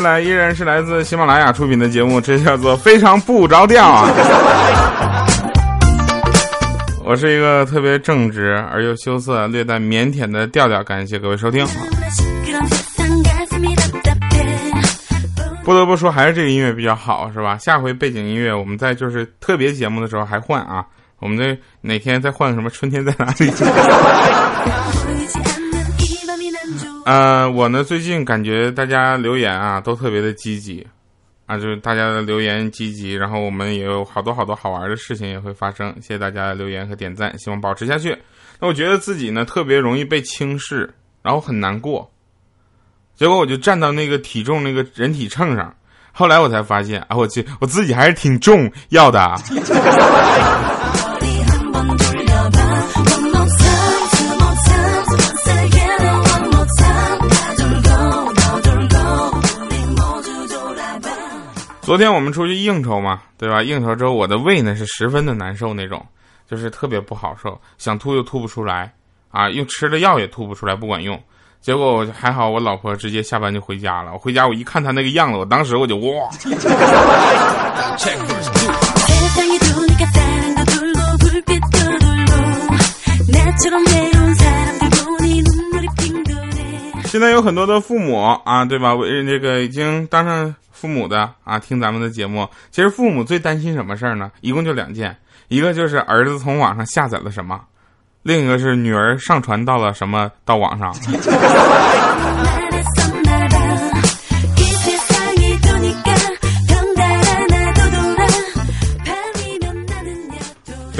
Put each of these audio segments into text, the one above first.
回来，依然是来自喜马拉雅出品的节目，这叫做非常不着调啊。我是一个特别正直而又羞涩、略带腼腆的调调，感谢各位收听。不得不说，还是这个音乐比较好，是吧？下回背景音乐我们在就是特别节目的时候还换啊。我们这哪天再换什么？春天在哪里？呃，我呢最近感觉大家留言啊都特别的积极，啊，就是大家的留言积极，然后我们也有好多好多好玩的事情也会发生。谢谢大家的留言和点赞，希望保持下去。那我觉得自己呢特别容易被轻视，然后很难过。结果我就站到那个体重那个人体秤上，后来我才发现啊，我去，我自己还是挺重要的。昨天我们出去应酬嘛，对吧？应酬之后，我的胃呢是十分的难受那种，就是特别不好受，想吐又吐不出来，啊，又吃了药也吐不出来，不管用。结果我还好，我老婆直接下班就回家了。我回家我一看她那个样子，我当时我就哇。现在有很多的父母啊，对吧？为这个已经当上。父母的啊，听咱们的节目，其实父母最担心什么事儿呢？一共就两件，一个就是儿子从网上下载了什么，另一个是女儿上传到了什么到网上。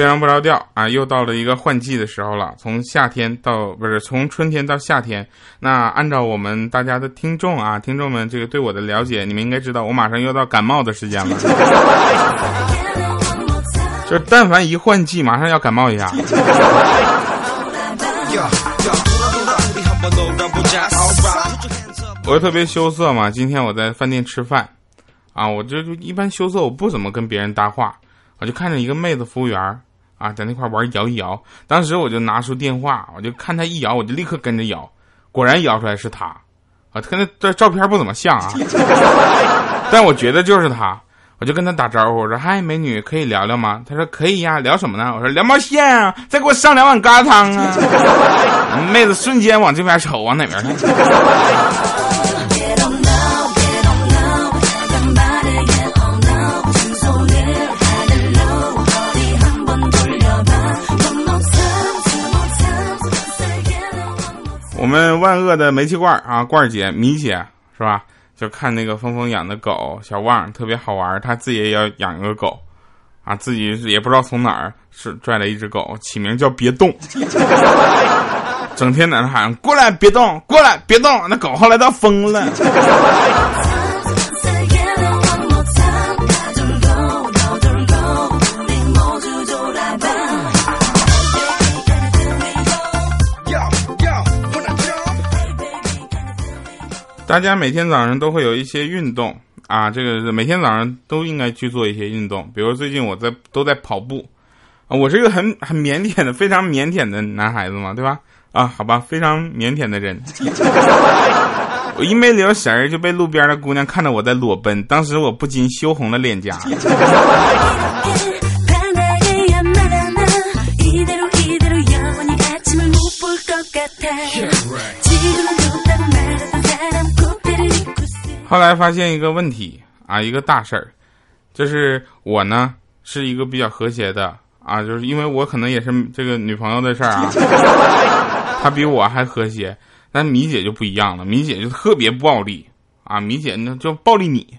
非常不着调啊！又到了一个换季的时候了，从夏天到不是从春天到夏天。那按照我们大家的听众啊，听众们这个对我的了解，你们应该知道，我马上又到感冒的时间了。就是但凡一换季，马上要感冒一下。我特别羞涩嘛，今天我在饭店吃饭，啊，我就就一般羞涩，我不怎么跟别人搭话，我就看着一个妹子服务员。啊，在那块玩摇一摇，当时我就拿出电话，我就看他一摇，我就立刻跟着摇，果然摇出来是他，啊，他那这照片不怎么像啊，但我觉得就是他，我就跟他打招呼，我说嗨，美女，可以聊聊吗？他说可以呀，聊什么呢？我说聊毛线啊，再给我上两碗疙瘩汤啊，妹子瞬间往这边瞅，往哪边看？我们万恶的煤气罐啊，罐姐、米姐是吧？就看那个峰峰养的狗小旺特别好玩，他自己也要养一个狗，啊，自己也不知道从哪儿是拽了一只狗，起名叫别动，整天在那喊过来别动，过来别动，那狗后来都疯了。大家每天早上都会有一些运动啊，这个每天早上都应该去做一些运动。比如最近我在都在跑步，啊，我是一个很很腼腆的、非常腼腆的男孩子嘛，对吧？啊，好吧，非常腼腆的人。我一没留神儿就被路边的姑娘看到我在裸奔，当时我不禁羞红了脸颊。后来发现一个问题啊，一个大事儿，就是我呢是一个比较和谐的啊，就是因为我可能也是这个女朋友的事儿啊，她比我还和谐，但米姐就不一样了，米姐就特别暴力啊，米姐呢就暴力你，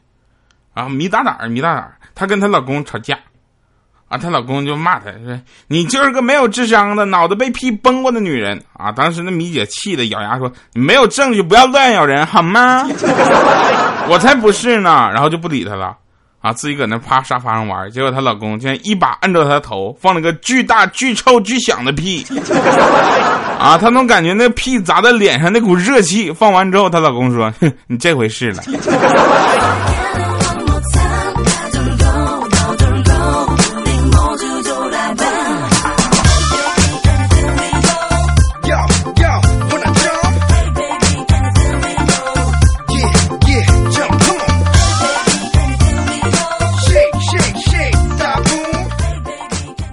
啊，米大胆儿，米大胆儿，她跟她老公吵架。啊，她老公就骂她说：“你就是个没有智商的、脑子被屁崩过的女人啊！”当时那米姐气的咬牙说：“你没有证据，不要乱咬人好吗？” 我才不是呢，然后就不理她了，啊，自己搁那趴沙发上玩。结果她老公竟然一把摁着她头，放了个巨大、巨臭、巨响的屁，啊，她能感觉那屁砸在脸上那股热气。放完之后，她老公说：“哼，你这回是了。”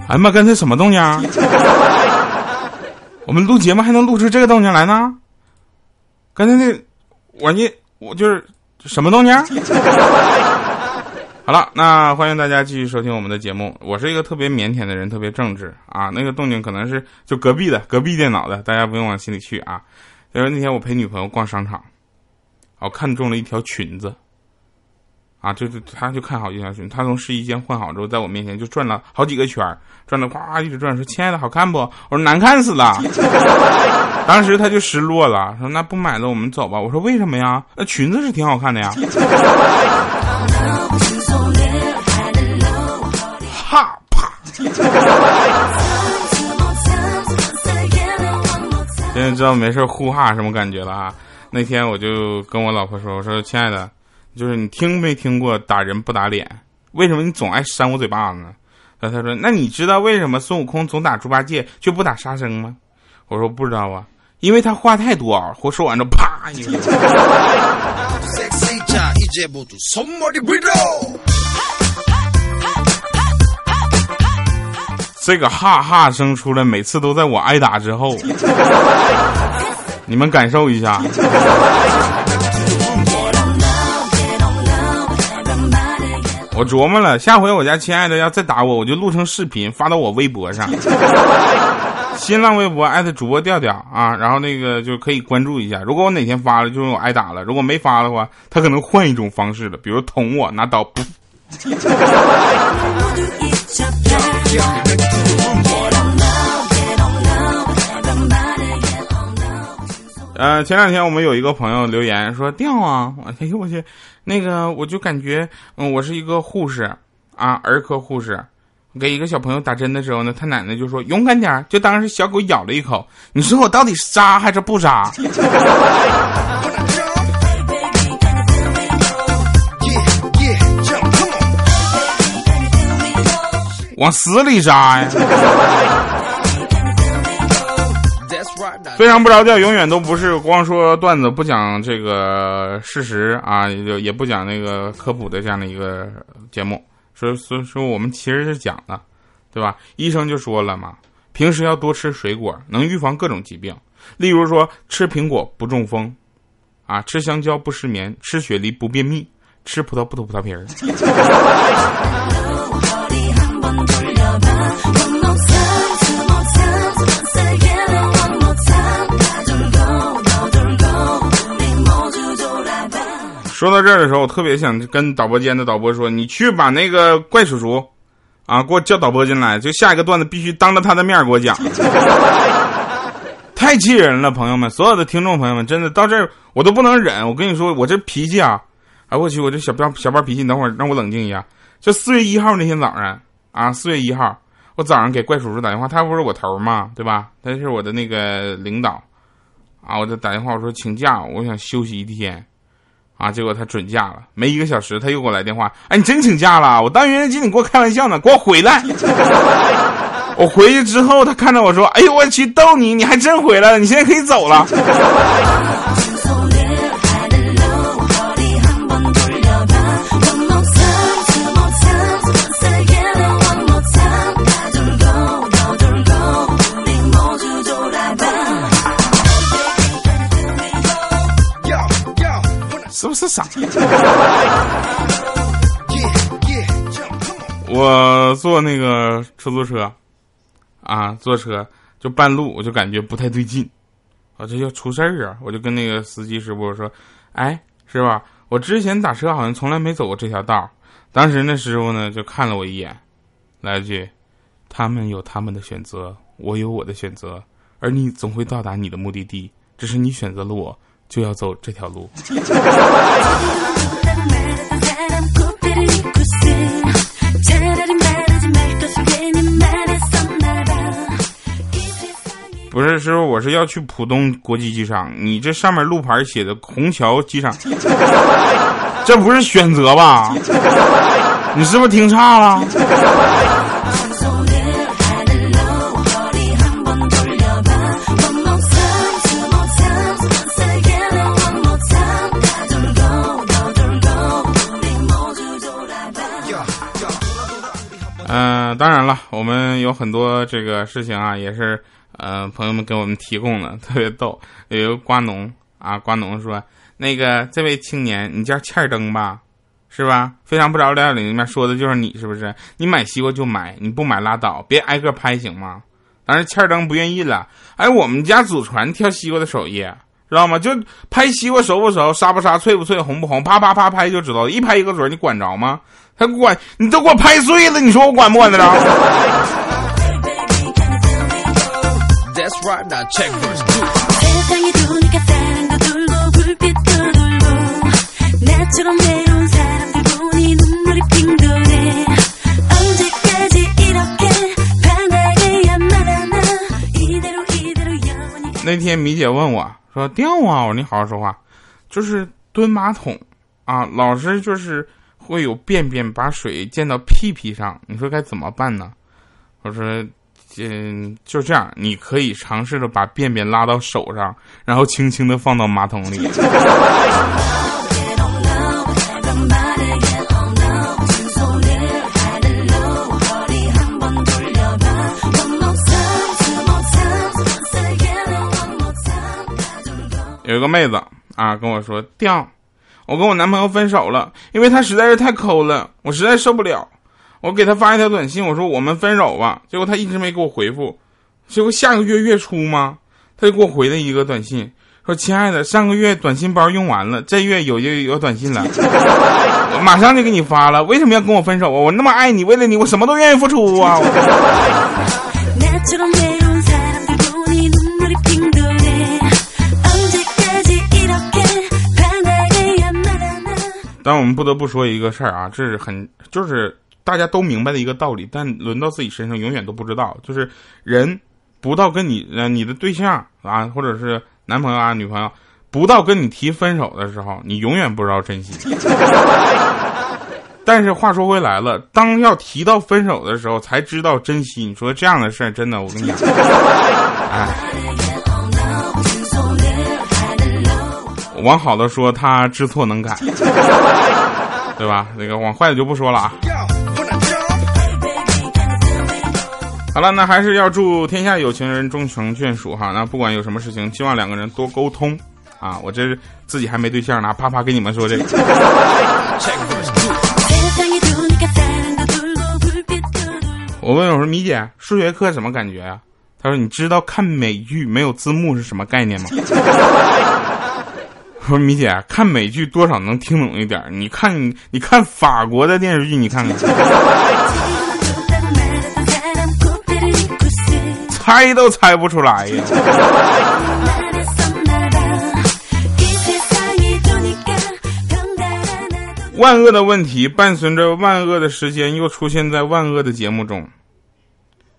哎呀妈，刚才什么动静？啊 我们录节目还能录出这个动静来呢？刚才那，我你我就是什么动静？好了，那欢迎大家继续收听我们的节目。我是一个特别腼腆的人，特别正直啊。那个动静可能是就隔壁的，隔壁电脑的，大家不用往心里去啊。就是那天我陪女朋友逛商场，我看中了一条裙子。啊，就是他就看好一条裙，他从试衣间换好之后，在我面前就转了好几个圈转的呱一直转，说：“亲爱的，好看不？”我说：“难看死了。”当时他就失落了，说：“那不买了，我们走吧。”我说：“为什么呀？那裙子是挺好看的呀。”哈啪！现在知道没事呼哈什么感觉了啊？那天我就跟我老婆说：“我说亲爱的。”就是你听没听过打人不打脸？为什么你总爱扇我嘴巴子呢？然后他说：“那你知道为什么孙悟空总打猪八戒却不打沙僧吗？”我说：“不知道啊，因为他话太多，我说完之后啪一个。”这个哈哈声出来，每次都在我挨打之后，你们感受一下。我琢磨了，下回我家亲爱的要再打我，我就录成视频发到我微博上，新浪微博艾特主播调调啊，然后那个就可以关注一下。如果我哪天发了，就是我挨打了；如果没发的话，他可能换一种方式了，比如捅我拿刀。呃，前两天我们有一个朋友留言说掉啊，哎呦我去，那个我就感觉，嗯，我是一个护士啊，儿科护士，给一个小朋友打针的时候呢，他奶奶就说勇敢点，就当是小狗咬了一口。你说我到底是扎还是不扎？往死里扎呀！非常不着调，永远都不是光说段子不讲这个事实啊，也也不讲那个科普的这样的一个节目。所以所以说我们其实是讲的，对吧？医生就说了嘛，平时要多吃水果，能预防各种疾病。例如说，吃苹果不中风，啊，吃香蕉不失眠，吃雪梨不便秘，吃葡萄不吐葡萄皮儿。说到这儿的时候，我特别想跟导播间的导播说：“你去把那个怪叔叔，啊，给我叫导播进来，就下一个段子必须当着他的面给我讲。”太气人了，朋友们，所有的听众朋友们，真的到这儿我都不能忍。我跟你说，我这脾气啊，哎我去，我这小彪小彪脾气，你等会儿让我冷静一下。就四月一号那天早上啊，四月一号，我早上给怪叔叔打电话，他不是我头嘛，对吧？他是我的那个领导，啊，我就打电话我说请假，我想休息一天。啊！结果他准假了，没一个小时他又给我来电话。哎，你真请假了？我当愚人机你给我开玩笑呢，给我回来！我回去之后，他看着我说：“哎呦我去，逗你，你还真回来了，你现在可以走了。”傻？我坐那个出租车，啊，坐车就半路我就感觉不太对劲，啊这要出事儿啊！我就跟那个司机师傅说：“哎，师傅，我之前打车好像从来没走过这条道。”当时那师傅呢就看了我一眼，来句：“他们有他们的选择，我有我的选择，而你总会到达你的目的地，只是你选择了我。”就要走这条路。不是师傅，我是要去浦东国际机场。你这上面路牌写的虹桥机场，这不是选择吧？你是不是听差了？嗯，当然了，我们有很多这个事情啊，也是呃朋友们给我们提供的，特别逗。有一个瓜农啊，瓜农说：“那个这位青年，你叫欠儿灯吧，是吧？非常不着调里面说的就是你，是不是？你买西瓜就买，你不买拉倒，别挨个拍行吗？”但是欠儿灯不愿意了。哎，我们家祖传挑西瓜的手艺，知道吗？就拍西瓜熟不熟，沙不沙，脆不脆，红不红，啪啪啪拍就知道，一拍一个准，你管着吗？他管你都给我拍碎了，你说我管不管得着？那天米姐问我说：“掉啊！”我说：“你好好说话。”就是蹲马桶啊，老是就是。会有便便把水溅到屁屁上，你说该怎么办呢？我说，嗯，就这样，你可以尝试着把便便拉到手上，然后轻轻的放到马桶里。有一个妹子啊跟我说掉。我跟我男朋友分手了，因为他实在是太抠了，我实在受不了。我给他发一条短信，我说我们分手吧。结果他一直没给我回复。结果下个月月初吗？他就给我回了一个短信，说：“亲爱的，上个月短信包用完了，这月有就有短信了，马上就给你发了。为什么要跟我分手啊？我那么爱你，为了你，我什么都愿意付出啊！” 但我们不得不说一个事儿啊，这是很就是大家都明白的一个道理，但轮到自己身上永远都不知道。就是人不到跟你呃你的对象啊，或者是男朋友啊女朋友，不到跟你提分手的时候，你永远不知道珍惜。但是话说回来了，当要提到分手的时候，才知道珍惜。你说这样的事儿，真的，我跟你讲，哎。往好的说，他知错能改，对吧？那个往坏的就不说了啊。好了，那还是要祝天下有情人终成眷属哈。那不管有什么事情，希望两个人多沟通啊。我这自己还没对象呢，啪啪给你们说这个。我问我说米姐，数学课什么感觉啊？他说你知道看美剧没有字幕是什么概念吗？说米姐看美剧多少能听懂一点你看你看法国的电视剧，你看看，猜都猜不出来呀。万恶的问题伴随着万恶的时间，又出现在万恶的节目中。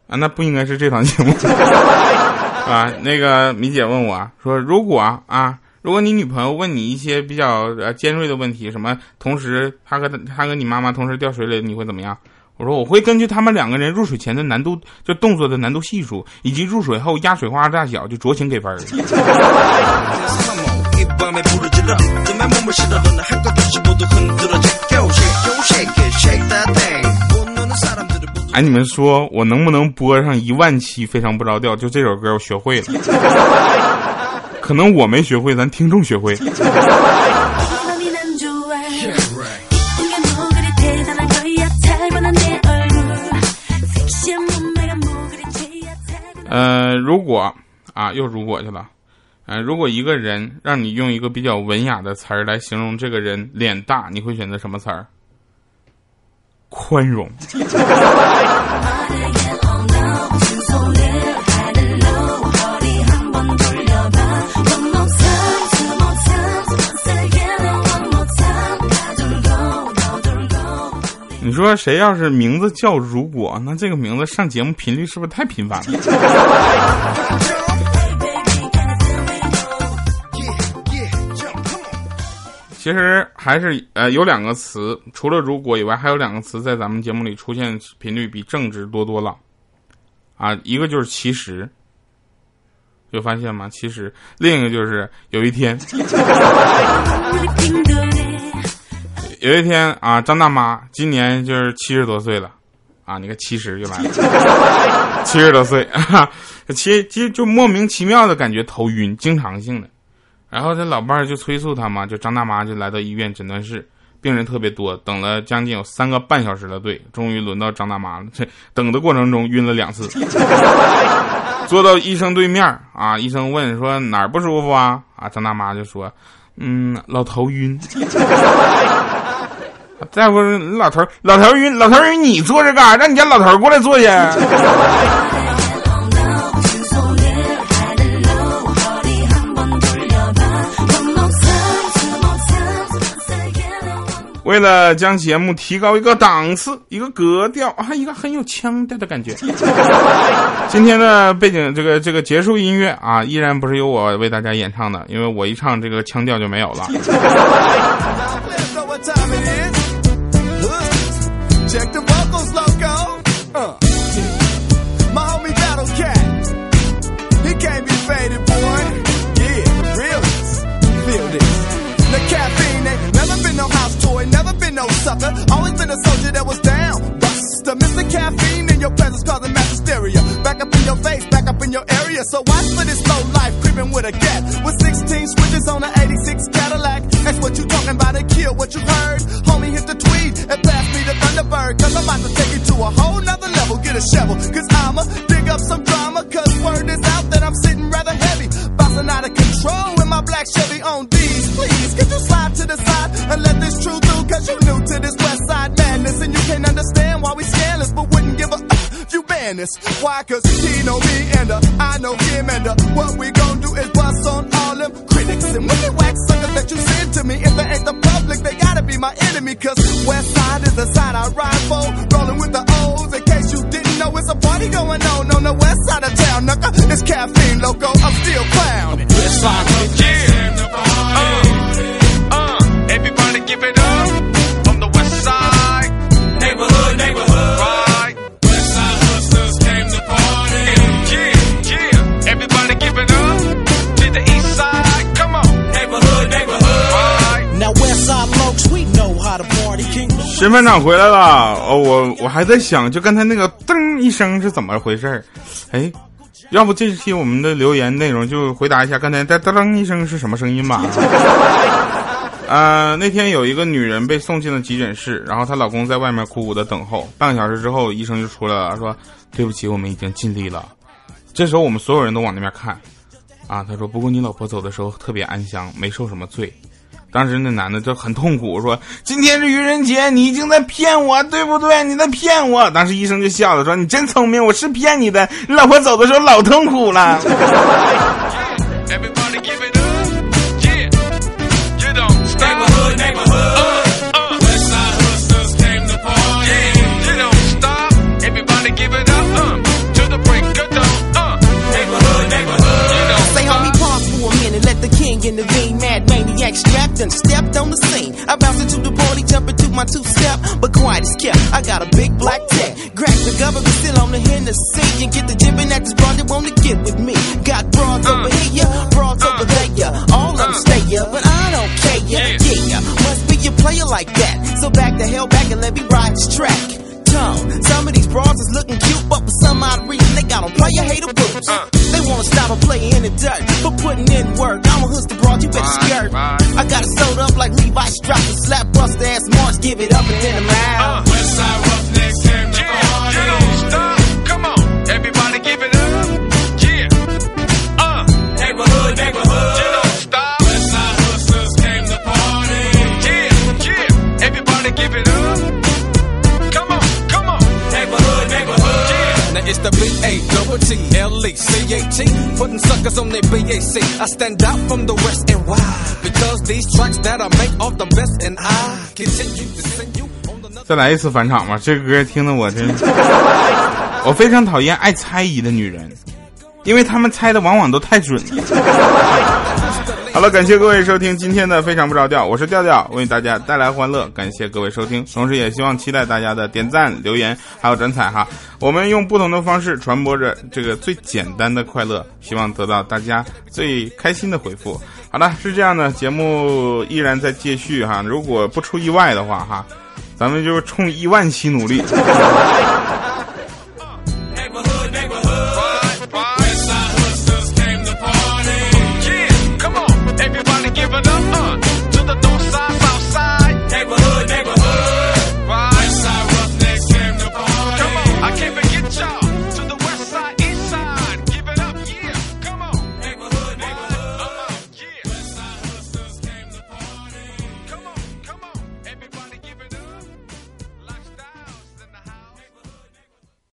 啊，那不应该是这档节目 啊。那个米姐问我说，如果啊。如果你女朋友问你一些比较呃尖锐的问题，什么同时他和他和你妈妈同时掉水里，你会怎么样？我说我会根据他们两个人入水前的难度，就动作的难度系数，以及入水后压水花大小，就酌情给分儿。哎，你们说我能不能播上一万期非常不着调？就这首歌我学会了。可能我没学会，咱听众学会。呃，如果啊，又如果去了。呃，如果一个人让你用一个比较文雅的词儿来形容这个人脸大，你会选择什么词儿？宽容。你说谁要是名字叫如果，那这个名字上节目频率是不是太频繁了？其实还是呃有两个词，除了如果以外，还有两个词在咱们节目里出现频率比正值多多了。啊，一个就是其实，有发现吗？其实，另一个就是有一天。有一天啊，张大妈今年就是七十多岁了，啊，你看七十就来了，七十多岁，啊其其实就莫名其妙的感觉头晕，经常性的。然后这老伴儿就催促他嘛，就张大妈就来到医院诊断室，病人特别多，等了将近有三个半小时的队，终于轮到张大妈了。这等的过程中晕了两次，坐到医生对面啊，医生问说哪儿不舒服啊？啊，张大妈就说，嗯，老头晕。再不老头老头晕，老头晕，你坐这干啥？让你家老头过来坐去。为了将节目提高一个档次、一个格调啊，一个很有腔调的感觉，今天的背景这个这个结束音乐啊，依然不是由我为大家演唱的，因为我一唱这个腔调就没有了。Black Chevy on these. Please, could you slide to the side and let this truth through? Cause you new to this west side madness. And you can't understand why we scandalous, but wouldn't give a uh, you ban this. Why? Cause he know me and uh, I know him and uh, what we gon' do is bust on all them critics and wicked wax suckers that you send to me. If they ain't the public, they gotta be my enemy. Cause west side is the side I ride for. Rolling with the O's in case you didn't know it's a party going on on the west side of town. Knucker, it's caffeine loco, I'm still clown. West side, 审判长回来了，哦，我我还在想，就刚才那个噔一声是怎么回事儿？哎，要不这期我们的留言内容就回答一下刚才噔噔一声是什么声音吧？呃，那天有一个女人被送进了急诊室，然后她老公在外面苦苦的等候。半个小时之后，医生就出来了，说：“对不起，我们已经尽力了。”这时候我们所有人都往那边看，啊，他说：“不过你老婆走的时候特别安详，没受什么罪。”当时那男的就很痛苦，说：“今天是愚人节，你已经在骗我，对不对？你在骗我。”当时医生就笑了，说：“你真聪明，我是骗你的。你老婆走的时候老痛苦了。” strapped stepped on the scene. I bounced into the party, jumping to my two step, but quiet as kept. I got a big black tag. Grab the government still on the Hennessy and get the jibbing at this broad that wanna get it's the B-A, double T, L-E, C-A-T Putting suckers on their BAC I stand out from the west and why Because these tracks that I make are the best And I continue to send you on another 再来一次返场吧，这个歌听得我真，我非常讨厌爱猜疑的女人，因为他们猜的往往都太准了。好了，感谢各位收听今天的非常不着调，我是调调，为大家带来欢乐，感谢各位收听，同时也希望期待大家的点赞、留言还有转采哈。我们用不同的方式传播着这个最简单的快乐，希望得到大家最开心的回复。好的，是这样的，节目依然在继续哈，如果不出意外的话哈。咱们就冲一万期努力。